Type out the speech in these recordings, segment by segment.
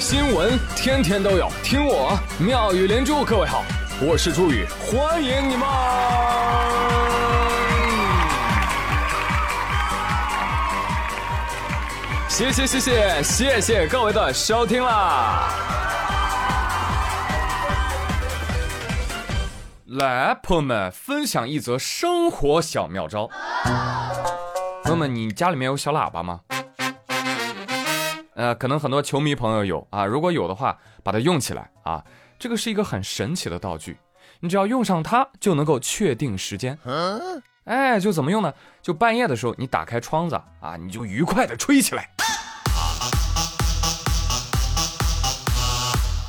新闻天天都有，听我妙语连珠。各位好，我是朱宇，欢迎你们！谢谢谢谢谢谢各位的收听啦！来，朋友们，分享一则生活小妙招。朋友们，你家里面有小喇叭吗？呃，可能很多球迷朋友有啊，如果有的话，把它用起来啊。这个是一个很神奇的道具，你只要用上它，就能够确定时间。哎，就怎么用呢？就半夜的时候，你打开窗子啊，你就愉快的吹起来。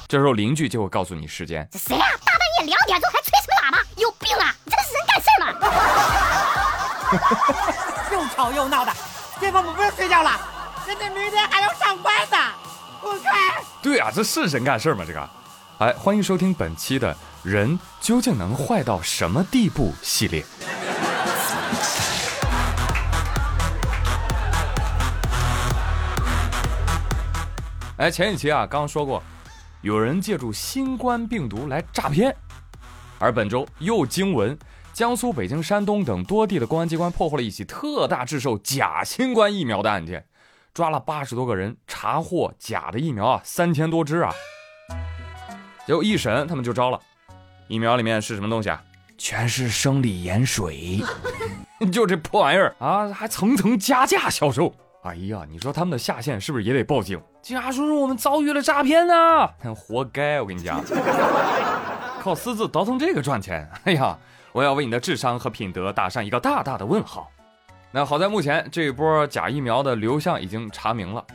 这时候邻居就会告诉你时间。这谁呀？大半夜两点钟还吹什么喇叭？有病啊！你这是人干事吗？又吵又闹的，街坊们不是睡觉了？人家明天还要上班呢，滚开！对啊，这是人干事吗？这个，哎，欢迎收听本期的《人究竟能坏到什么地步》系列。哎，前几期啊，刚刚说过，有人借助新冠病毒来诈骗，而本周又惊闻，江苏、北京、山东等多地的公安机关破获了一起特大制售假新冠疫苗的案件。抓了八十多个人，查获假的疫苗啊，三千多支啊。结果一审，他们就招了，疫苗里面是什么东西啊？全是生理盐水，就这破玩意儿啊，还层层加价销售。哎呀，你说他们的下线是不是也得报警？警察叔叔，我们遭遇了诈骗呢，活该！我跟你讲，靠私自倒腾这个赚钱，哎呀，我要为你的智商和品德打上一个大大的问号。那好在目前这一波假疫苗的流向已经查明了，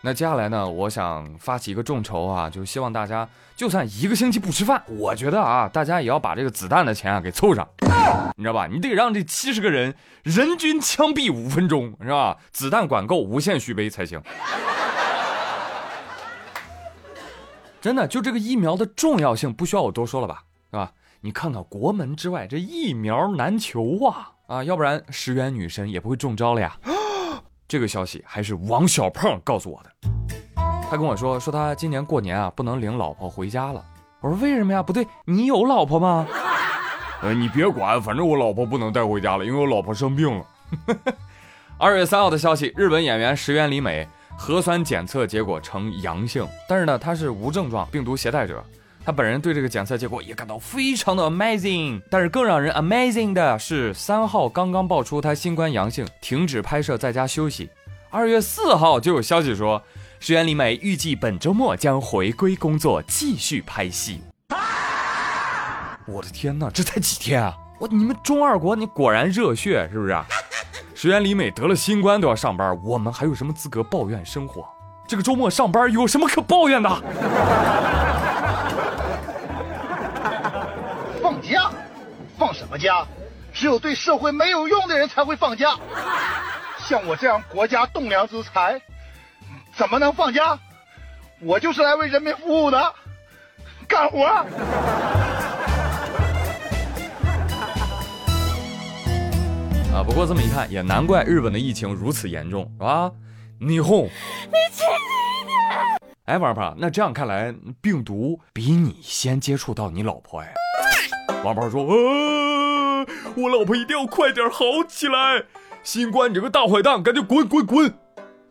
那接下来呢，我想发起一个众筹啊，就希望大家就算一个星期不吃饭，我觉得啊，大家也要把这个子弹的钱啊给凑上，你知道吧？你得让这七十个人人均枪毙五分钟，是吧？子弹管够，无限续杯才行。真的，就这个疫苗的重要性不需要我多说了吧，是吧？你看看国门之外，这疫苗难求啊。啊，要不然石原女神也不会中招了呀。这个消息还是王小胖告诉我的。他跟我说，说他今年过年啊不能领老婆回家了。我说为什么呀？不对，你有老婆吗？呃，你别管，反正我老婆不能带回家了，因为我老婆生病了。二月三号的消息，日本演员石原里美核酸检测结果呈阳性，但是呢，她是无症状病毒携带者。他本人对这个检测结果也感到非常的 amazing，但是更让人 amazing 的是，三号刚刚爆出他新冠阳性，停止拍摄，在家休息。二月四号就有消息说，石原里美预计本周末将回归工作，继续拍戏。我的天哪，这才几天啊！我你们中二国，你果然热血是不是？石原里美得了新冠都要上班，我们还有什么资格抱怨生活？这个周末上班有什么可抱怨的？什么假？只有对社会没有用的人才会放假。像我这样国家栋梁之才，怎么能放假？我就是来为人民服务的，干活。啊，不过这么一看，也难怪日本的疫情如此严重，是吧？霓虹，你轻一点。哎，王胖，那这样看来，病毒比你先接触到你老婆哎。王胖说：“呃，我老婆一定要快点好起来。新冠，你这个大坏蛋，赶紧滚滚滚！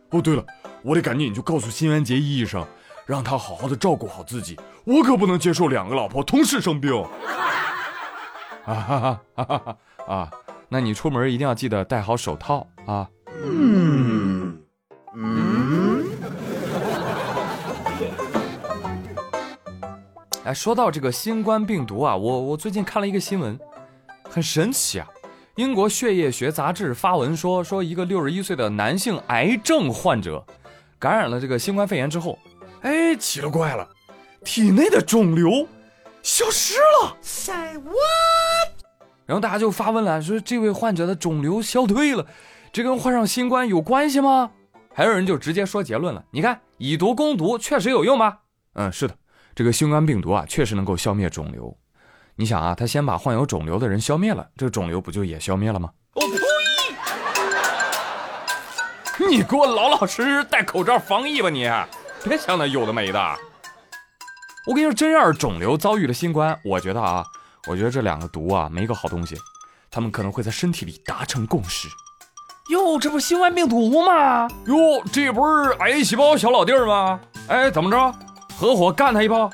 哦，对了，我得赶紧去告诉新垣结衣医生，让他好好的照顾好自己。我可不能接受两个老婆同时生病。啊哈哈哈哈哈！啊，那你出门一定要记得戴好手套啊。嗯。哎，说到这个新冠病毒啊，我我最近看了一个新闻，很神奇啊。英国血液学杂志发文说，说一个六十一岁的男性癌症患者感染了这个新冠肺炎之后，哎，奇了怪了，体内的肿瘤消失了。Say what？然后大家就发问了，说这位患者的肿瘤消退了，这跟患上新冠有关系吗？还有人就直接说结论了，你看以毒攻毒确实有用吗？嗯，是的。这个新冠病毒啊，确实能够消灭肿瘤。你想啊，他先把患有肿瘤的人消灭了，这个肿瘤不就也消灭了吗？我呸！你给我老老实实戴口罩防疫吧你！别想那有的没的。我跟你说，真要是肿瘤遭遇了新冠，我觉得啊，我觉得这两个毒啊没个好东西，他们可能会在身体里达成共识。哟，这不新冠病毒吗？哟，这不是癌细胞小老弟儿吗？哎，怎么着，合伙干他一炮？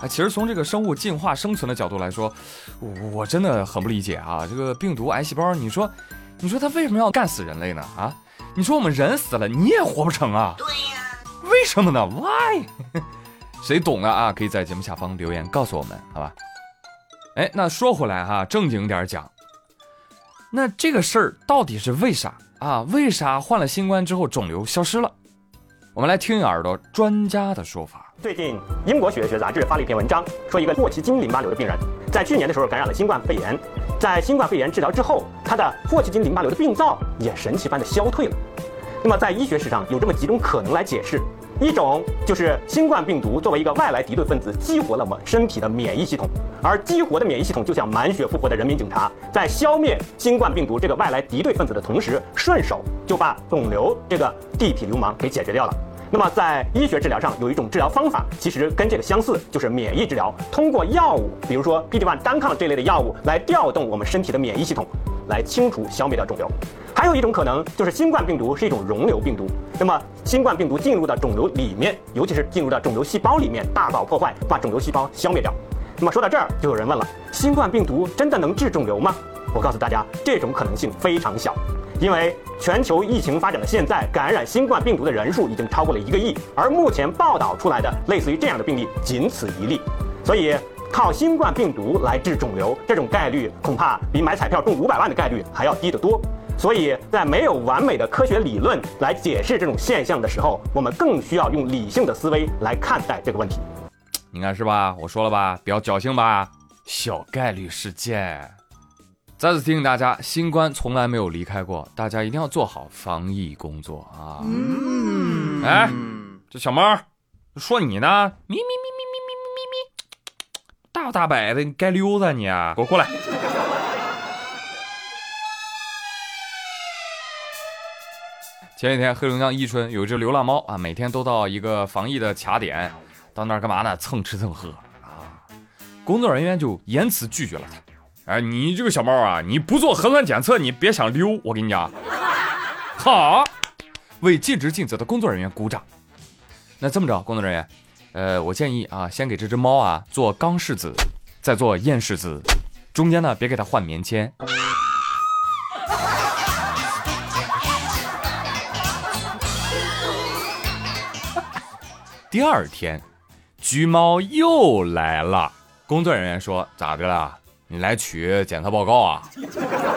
啊，其实从这个生物进化生存的角度来说，我我真的很不理解啊！这个病毒癌细胞，你说，你说它为什么要干死人类呢？啊，你说我们人死了，你也活不成啊？对呀，为什么呢？Why？谁懂的啊？可以在节目下方留言告诉我们，好吧？哎，那说回来哈，正经点讲，那这个事儿到底是为啥啊？为啥患了新冠之后肿瘤消失了？我们来听一耳朵专家的说法。最近，英国血液学杂志发了一篇文章，说一个霍奇金淋巴瘤的病人，在去年的时候感染了新冠肺炎，在新冠肺炎治疗之后，他的霍奇金淋巴瘤的病灶也神奇般的消退了。那么在医学史上有这么几种可能来解释。一种就是新冠病毒作为一个外来敌对分子，激活了我们身体的免疫系统，而激活的免疫系统就像满血复活的人民警察，在消灭新冠病毒这个外来敌对分子的同时，顺手就把肿瘤这个地痞流氓给解决掉了。那么在医学治疗上有一种治疗方法，其实跟这个相似，就是免疫治疗，通过药物，比如说 PD-1 单抗这类的药物来调动我们身体的免疫系统。来清除、消灭掉肿瘤，还有一种可能就是新冠病毒是一种溶瘤病毒。那么新冠病毒进入到肿瘤里面，尤其是进入到肿瘤细胞里面，大搞破坏，把肿瘤细胞消灭掉。那么说到这儿，就有人问了：新冠病毒真的能治肿瘤吗？我告诉大家，这种可能性非常小，因为全球疫情发展的现在，感染新冠病毒的人数已经超过了一个亿，而目前报道出来的类似于这样的病例仅此一例，所以。靠新冠病毒来治肿瘤，这种概率恐怕比买彩票中五百万的概率还要低得多。所以在没有完美的科学理论来解释这种现象的时候，我们更需要用理性的思维来看待这个问题。你看是吧？我说了吧，比较侥幸吧，小概率事件。再次提醒大家，新冠从来没有离开过，大家一定要做好防疫工作啊！哎，这小猫说你呢，咪咪咪。大摆的，你该溜达你啊！给我过来。前几天黑龙江伊春有一只流浪猫啊，每天都到一个防疫的卡点，到那儿干嘛呢？蹭吃蹭喝啊！工作人员就严词拒绝了他。哎，你这个小猫啊，你不做核酸检测，你别想溜！我跟你讲，好，为尽职尽责的工作人员鼓掌。那这么着，工作人员。呃，我建议啊，先给这只猫啊做刚式子，再做燕式子，中间呢别给它换棉签。第二天，橘猫又来了，工作人员说咋的了？你来取检测报告啊？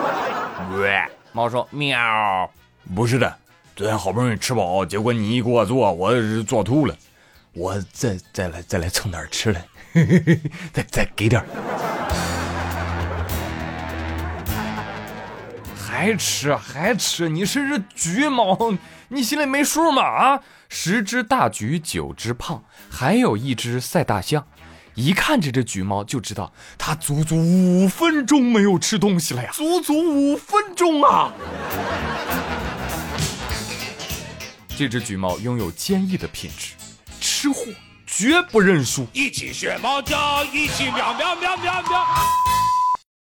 喂，猫说喵，不是的，昨天好不容易吃饱，结果你一给我做，我做吐了。我再再来再来蹭点吃的，再再给点还吃还吃？你是只橘猫，你心里没数吗？啊，十只大橘，九只胖，还有一只赛大象。一看这只橘猫就知道，它足足五分钟没有吃东西了呀！足足五分钟啊！这只橘猫拥有坚毅的品质。吃货绝不认输，一起学猫叫，一起喵喵喵喵喵。